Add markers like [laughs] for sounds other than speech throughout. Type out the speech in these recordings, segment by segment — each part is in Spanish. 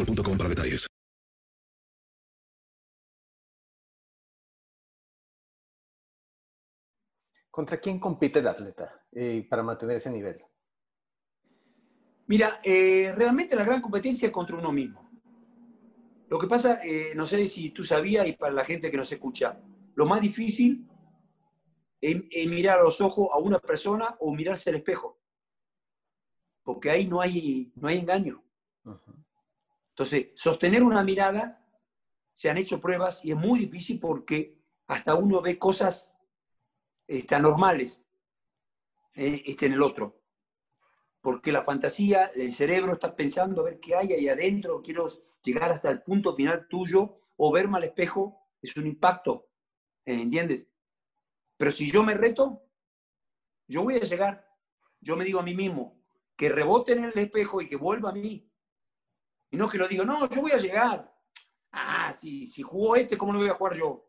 boostmobile.com para detalles. ¿Contra quién compite el atleta eh, para mantener ese nivel? Mira, eh, realmente la gran competencia es contra uno mismo. Lo que pasa, eh, no sé si tú sabías y para la gente que nos escucha, lo más difícil es, es mirar a los ojos a una persona o mirarse al espejo. Porque ahí no hay, no hay engaño. Entonces, sostener una mirada, se han hecho pruebas y es muy difícil porque hasta uno ve cosas este, anormales eh, este, en el otro. Porque la fantasía, el cerebro está pensando a ver qué hay ahí adentro, quiero llegar hasta el punto final tuyo o verme al espejo, es un impacto, eh, ¿entiendes? Pero si yo me reto, yo voy a llegar. Yo me digo a mí mismo, que rebote en el espejo y que vuelva a mí. Y no que lo digo, no, yo voy a llegar. Ah, si, si jugó este, ¿cómo no voy a jugar yo?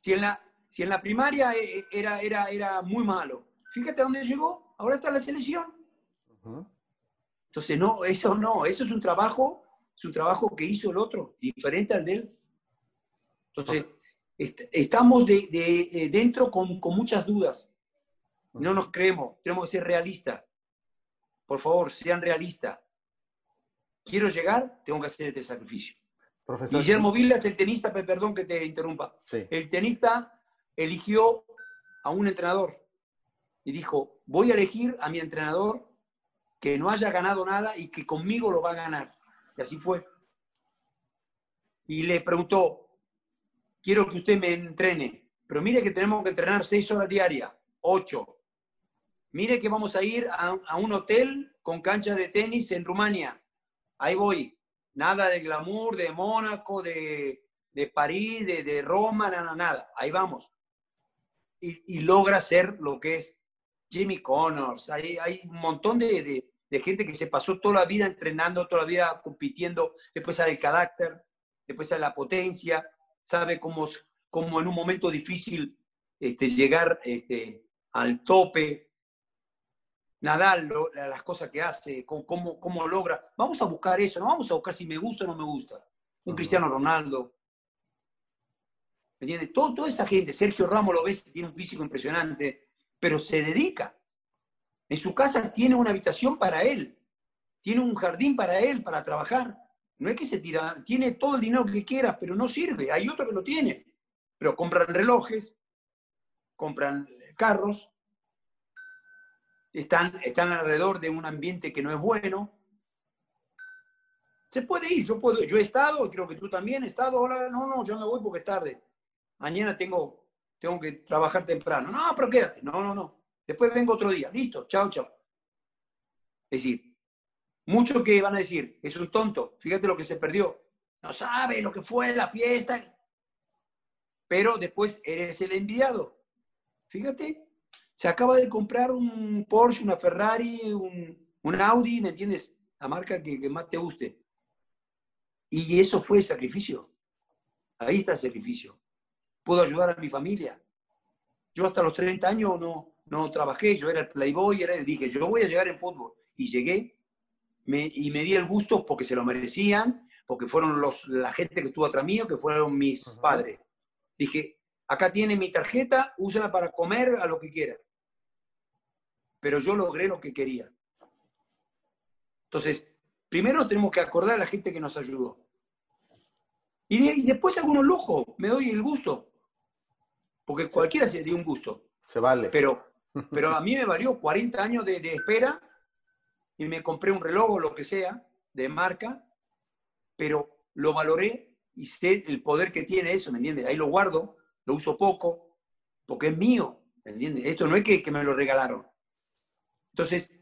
Si, en la, si en la primaria eh, era, era, era muy malo, fíjate a dónde llegó, ahora está en la selección. Entonces, no, eso no, eso es un trabajo, es un trabajo que hizo el otro, diferente al de él. Entonces, est estamos de, de, de dentro con, con muchas dudas. No nos creemos, tenemos que ser realistas. Por favor, sean realistas. Quiero llegar, tengo que hacer este sacrificio. Profesor, Guillermo Vilas, el tenista, pe- perdón que te interrumpa, Sí. el tenista eligió a un entrenador y dijo, voy a elegir a mi entrenador que no haya ganado nada y que conmigo lo va a ganar. Y así fue. Y le preguntó, quiero que usted me entrene, pero mire que tenemos que entrenar seis horas diarias, ocho. Mire que vamos a ir a, a un hotel con cancha de tenis en Rumania. Ahí voy. Nada de glamour, de Mónaco, de, de París, de, de Roma, nada, nada. Ahí vamos. Y, logra ser lo que es Jimmy Connors. Hay, hay un montón de, de- de gente que se pasó toda la vida entrenando, toda la vida compitiendo. Después sale el carácter, después sale la potencia, sabe cómo, cómo en un momento difícil este, llegar este, al tope. Nadal, lo- la- las cosas que hace, cómo, cómo, cómo logra. Vamos a buscar eso, no vamos a buscar si me gusta o no me gusta. Un Cristiano Ronaldo. ¿Me entiendes? Todo, toda esa gente, Sergio Ramos lo ves, tiene un físico impresionante, pero se dedica. En su casa tiene una habitación para él, tiene un jardín para él, para trabajar. No es que se tira, tiene todo el dinero que quiera, pero no sirve. Hay otro que lo tiene. Pero compran relojes, compran carros, están, están alrededor de un ambiente que no es bueno. Se puede ir, yo puedo, yo he estado, creo que tú también has estado, hola, no, no, yo me voy porque es tarde. Mañana tengo, tengo que trabajar temprano. No, pero quédate. No, no, no. Después vengo otro día. Listo, chao, chao. Es decir, muchos que van a decir, es un tonto, fíjate lo que se perdió. No sabe lo que fue la fiesta. Pero después eres el enviado. Fíjate, se acaba de comprar un Porsche, una Ferrari, un, un Audi, ¿me entiendes? La marca que, que más te guste. Y eso fue sacrificio. Ahí está el sacrificio. Puedo ayudar a mi familia. Yo hasta los 30 años no, no trabajé, yo era el playboy, era, dije, yo voy a llegar en fútbol. Y llegué me, y me di el gusto porque se lo merecían, porque fueron los, la gente que estuvo atrás mío, que fueron mis padres. Dije, acá tiene mi tarjeta, úsala para comer a lo que quiera. Pero yo logré lo que quería. Entonces, primero tenemos que acordar a la gente que nos ayudó. Y, después algunos lujos, me doy el gusto. Porque cualquiera se dio un gusto. Se vale. Pero, [laughs] pero a mí me valió 40 años de, de espera y me compré un reloj o lo que sea de marca, pero lo valoré y sé el poder que tiene eso, ¿me entiendes? Ahí lo guardo, lo uso poco, porque es mío, ¿me entiendes? Esto no es que, que me lo regalaron. Entonces,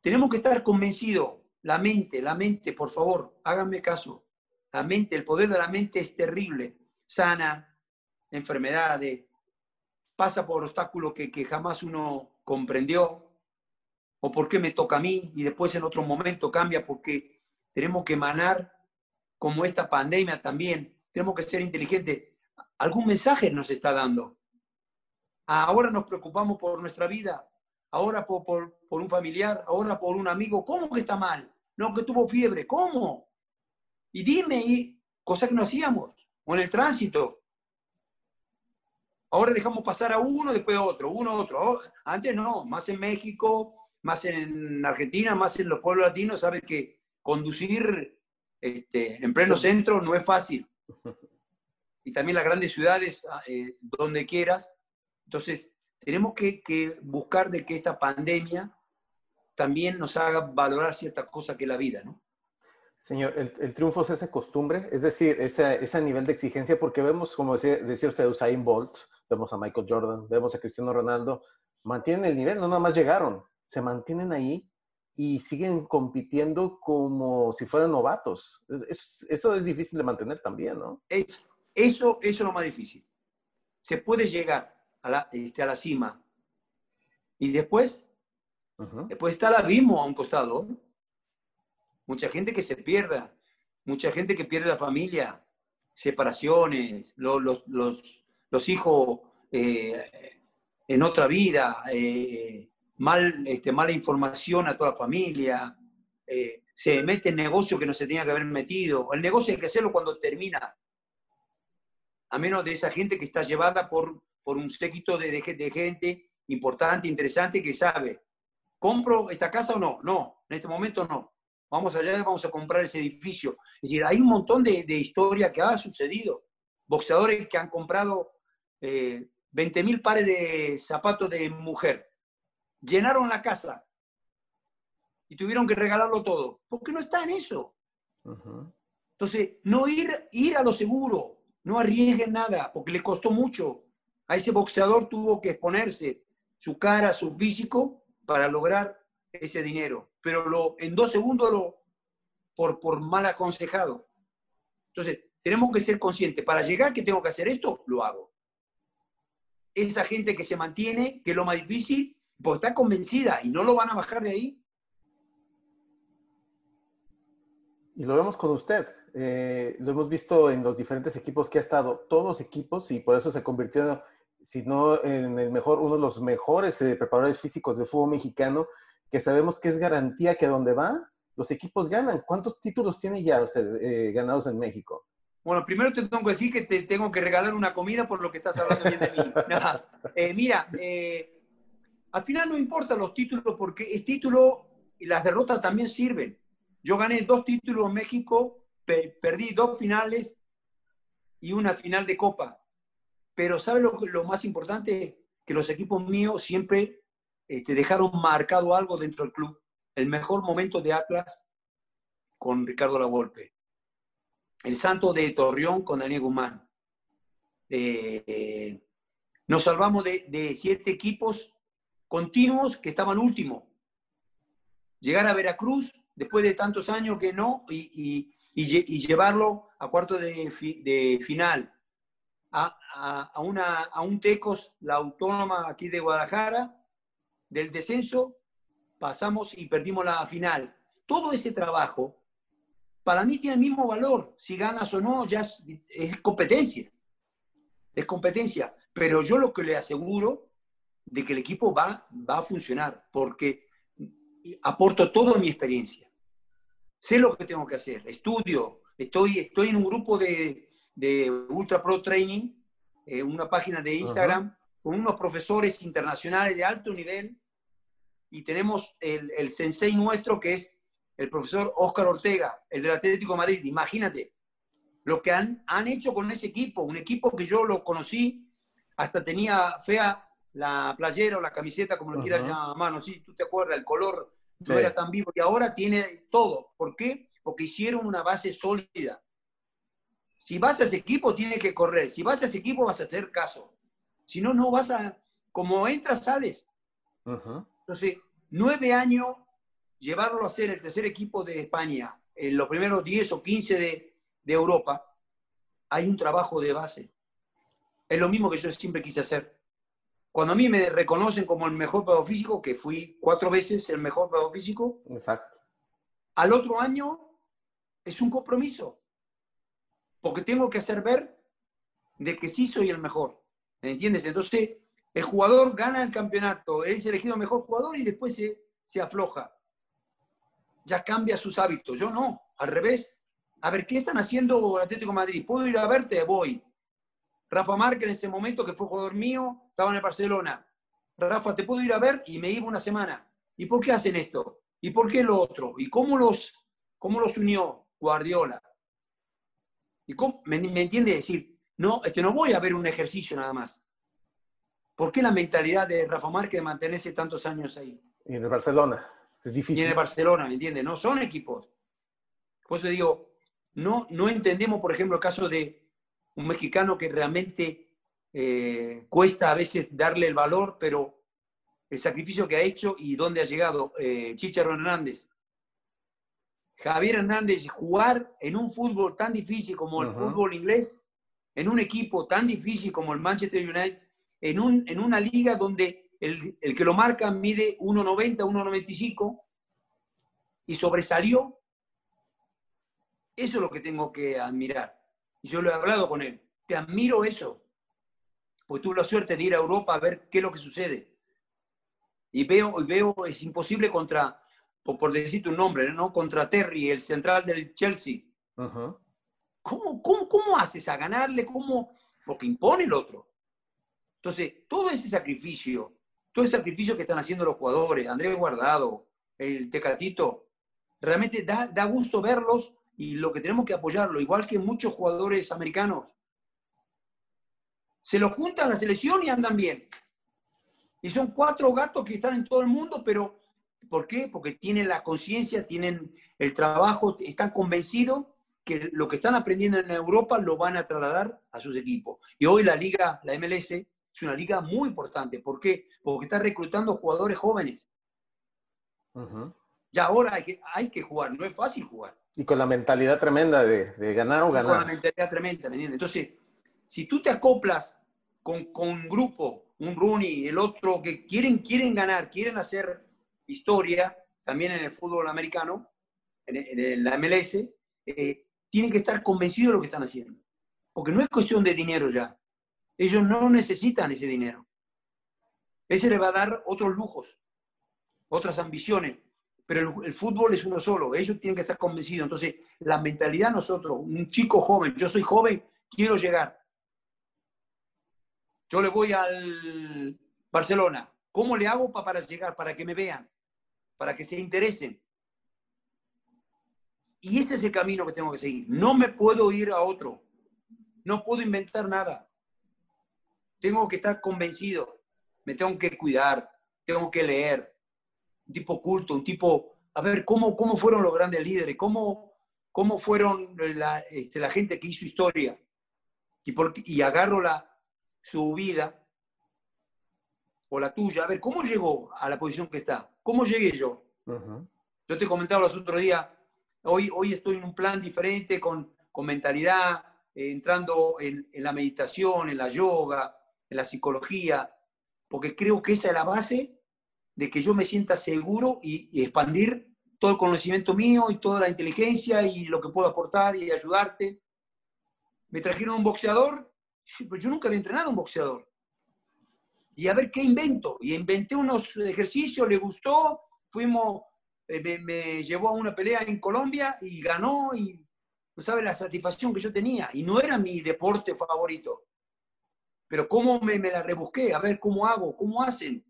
tenemos que estar convencidos, la mente, la mente, por favor, háganme caso. La mente, el poder de la mente es terrible. Sana enfermedades, pasa por obstáculos que, que jamás uno comprendió, o por qué me toca a mí, y después en otro momento cambia porque tenemos que emanar como esta pandemia también, tenemos que ser inteligentes. Algún mensaje nos está dando. Ahora nos preocupamos por nuestra vida, ahora por, por, por un familiar, ahora por un amigo. ¿Cómo que está mal? No, que tuvo fiebre. ¿Cómo? Y dime, y cosa que no hacíamos, o en el tránsito. Ahora dejamos pasar a uno, después a otro, uno a otro. Oh, antes no, más en México, más en Argentina, más en los pueblos latinos, sabes que conducir este, en pleno centro no es fácil. [laughs] Y también las grandes ciudades, ah, eh, donde quieras. Entonces, tenemos que, que, buscar de que esta pandemia también nos haga valorar ciertas cosas que la vida, ¿no? Señor, el, el, triunfo es esa costumbre, es decir, ese, ese nivel de exigencia, porque vemos, como decía, decía usted, Usain Bolt, vemos a Michael Jordan, vemos a Cristiano Ronaldo, mantienen el nivel, no nada más llegaron, se mantienen ahí y siguen compitiendo como si fueran novatos. Es, es, eso es difícil de mantener también, ¿no? Es, eso, eso es lo más difícil. Se puede llegar a la, este, a la cima y después, uh -huh. después está el abismo a un costado. Mucha gente que se pierda, mucha gente que pierde la familia, separaciones, los, los, los, los hijos eh, en otra vida, eh, mal, este, mala información a toda la familia, eh, se mete en negocio que no se tenía que haber metido. El negocio hay que hacerlo cuando termina, a menos de esa gente que está llevada por, por un séquito de, de, gente importante, interesante, que sabe, ¿compro esta casa o no? No, en este momento no. Vamos allá, vamos a comprar ese edificio. Es decir, hay un montón de, de historia que ha sucedido. Boxeadores que han comprado eh, 20 mil pares de zapatos de mujer llenaron la casa y tuvieron que regalarlo todo, porque no está en eso. Uh -huh. Entonces, no ir, ir a lo seguro, no arriesguen nada, porque le costó mucho. A ese boxeador tuvo que exponerse su cara, su físico, para lograr ese dinero. Pero lo, en dos segundos lo, por, por mal aconsejado. Entonces, tenemos que ser conscientes. Para llegar que tengo que hacer esto, lo hago. Esa gente que se mantiene, que es lo más difícil, porque está convencida y no lo van a bajar de ahí. Y lo vemos con usted. Eh, lo hemos visto en los diferentes equipos que ha estado, todos los equipos, y por eso se convirtió, si no en el mejor, uno de los mejores eh, preparadores físicos del fútbol mexicano, que sabemos que es garantía que donde va, los equipos ganan. ¿Cuántos títulos tiene ya usted eh, ganados en México? Bueno, primero te tengo que decir que te tengo que regalar una comida por lo que estás hablando bien de mí. [laughs] eh, mira, eh, al final no importan los títulos porque el título y las derrotas también sirven. Yo gané dos títulos en México, per perdí dos finales y una final de Copa. Pero ¿sabes lo, lo más importante? Que los equipos míos siempre este, dejaron marcado algo dentro del club. El mejor momento de Atlas con Ricardo Lavolpe. el Santo de Torreón con Daniel Guzmán. Eh, nos salvamos de, de, siete equipos continuos que estaban último. Llegar a Veracruz después de tantos años que no y, y, y, y llevarlo a cuarto de, de final. A, a, a, una, a un Tecos, la autónoma aquí de Guadalajara, del descenso, pasamos y perdimos la final. Todo ese trabajo, para mí tiene el mismo valor. Si ganas o no, ya es, es competencia. Es competencia. Pero yo lo que le aseguro de que el equipo va, va a funcionar, porque aporto toda mi experiencia. Sé lo que tengo que hacer, estudio, estoy, estoy en un grupo de, de Ultra Pro Training, eh, una página de Instagram, uh -huh. con unos profesores internacionales de alto nivel, y tenemos el, el sensei nuestro que es el profesor Óscar Ortega, el del Atlético de Madrid. Imagínate lo que han, han hecho con ese equipo, un equipo que yo lo conocí, hasta tenía fea la playera o la camiseta, como lo uh -huh. quieras llamar, no sé si tú te acuerdas, el color no sí. era tan vivo y ahora tiene todo. ¿Por qué? Porque hicieron una base sólida. Si vas a ese equipo, tiene que correr. Si vas a ese equipo, vas a hacer caso. Si no, no vas a. Como entras, sales. Uh -huh. Entonces, nueve años, llevarlo a ser el tercer equipo de España, en los primeros 10 o 15 de, de Europa, hay un trabajo de base. Es lo mismo que yo siempre quise hacer. Cuando a mí me reconocen como el mejor pedo físico, que fui cuatro veces el mejor pedo físico, Exacto. al otro año es un compromiso. Porque tengo que hacer ver de que sí soy el mejor. ¿Me entiendes? Entonces, el jugador gana el campeonato, es elegido mejor jugador y después se, se afloja. Ya cambia sus hábitos. Yo no, al revés. A ver, ¿qué están haciendo Atlético de Madrid? ¿Puedo ir a verte? Voy. Rafa Márquez en ese momento, que fue jugador mío, estaba en el Barcelona. Rafa, ¿te puedo ir a ver? Y me iba una semana. ¿Y por qué hacen esto? ¿Y por qué lo otro? ¿Y cómo los, cómo los unió Guardiola? ¿Y cómo, me, me, entiende decir? No, este, no voy a ver un ejercicio nada más. ¿Por qué la mentalidad de Rafa Márquez de mantenerse tantos años ahí? Y en el Barcelona. Es difícil. Y en el Barcelona, ¿me entiende? No son equipos. Por eso digo, no, no entendemos, por ejemplo, el caso de un mexicano que realmente eh, cuesta a veces darle el valor, pero el sacrificio que ha hecho y dónde ha llegado eh, Chicharo Hernández. Javier Hernández, jugar en un fútbol tan difícil como el uh -huh. fútbol inglés, en un equipo tan difícil como el Manchester United, en, un, en una liga donde el, el que lo marca mide 1,90, 1,95 y sobresalió. Eso es lo que tengo que admirar. Y yo lo he hablado con él. Te admiro eso. Pues tuve la suerte de ir a Europa a ver qué es lo que sucede. Y veo, y veo es imposible contra, por, por decirte un nombre, ¿no? Contra Terry, el central del Chelsea. Uh -huh. ¿Cómo, cómo, ¿Cómo haces a ganarle? ¿Cómo? Porque impone el otro. Entonces, todo ese sacrificio, todo ese sacrificio que están haciendo los jugadores, Andrés Guardado, el Tecatito, realmente da, da gusto verlos y lo que tenemos que apoyarlo, igual que muchos jugadores americanos. Se los juntan a la selección y andan bien. Y son cuatro gatos que están en todo el mundo, pero ¿por qué? Porque tienen la conciencia, tienen el trabajo, están convencidos que lo que están aprendiendo en Europa lo van a trasladar a sus equipos. Y hoy la liga, la MLS, es una liga muy importante. ¿Por qué? Porque está reclutando jugadores jóvenes. Uh -huh. Ya ahora hay que, hay que jugar, no es fácil jugar. Y con la mentalidad tremenda de, de ganar o ganar. Con la mentalidad tremenda, ¿me entiendes? Entonces, si tú te acoplas con, con un grupo, un Rooney, el otro, que quieren, quieren ganar, quieren hacer historia, también en el fútbol americano, en, en la MLS, eh, tienen que estar convencidos de lo que están haciendo. Porque no es cuestión de dinero ya. Ellos no necesitan ese dinero. Ese le va a dar otros lujos, otras ambiciones pero el, fútbol es uno solo, ellos tienen que estar convencidos. Entonces, la mentalidad nosotros, un chico joven, yo soy joven, quiero llegar. Yo le voy al Barcelona. ¿Cómo le hago para llegar? Para que me vean, para que se interesen. Y ese es el camino que tengo que seguir. No me puedo ir a otro. No puedo inventar nada. Tengo que estar convencido. Me tengo que cuidar. Tengo que leer un tipo culto, un tipo, a ver, ¿cómo, cómo fueron los grandes líderes? ¿Cómo, cómo fueron la, este, la gente que hizo historia y, por, y agarro la, su vida o la tuya, a ver, ¿cómo llegó a la posición que está? ¿Cómo llegué yo? Yo te comentaba los otros días, hoy, hoy estoy en un plan diferente, con, con mentalidad, eh, entrando en, en, la meditación, en la yoga, en la psicología, porque creo que esa es la base de que yo me sienta seguro y, expandir todo el conocimiento mío y toda la inteligencia y lo que puedo aportar y ayudarte. Me trajeron un boxeador, pues yo nunca había entrenado un boxeador. Y a ver qué invento. Y inventé unos ejercicios, le gustó, fuimos, eh, me, me, llevó a una pelea en Colombia y ganó y no sabe la satisfacción que yo tenía. Y no era mi deporte favorito. Pero cómo me, me la rebusqué, a ver cómo hago, cómo hacen.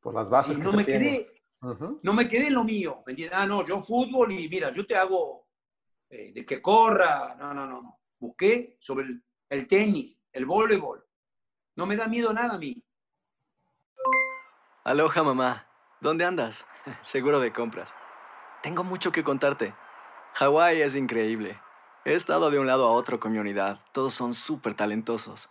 Por las bases. Y no me quedé, uh -huh. no me quedé en lo mío. Ah, no, yo fútbol y mira, yo te hago eh, de que corra. No, no, no, no. Busqué sobre el, el tenis, el voleibol. No me da miedo nada a mí. Aloha, mamá. ¿Dónde andas? [laughs] Seguro de compras. Tengo mucho que contarte. Hawái es increíble. He estado de un lado a otro con mi unidad. Todos son súper talentosos.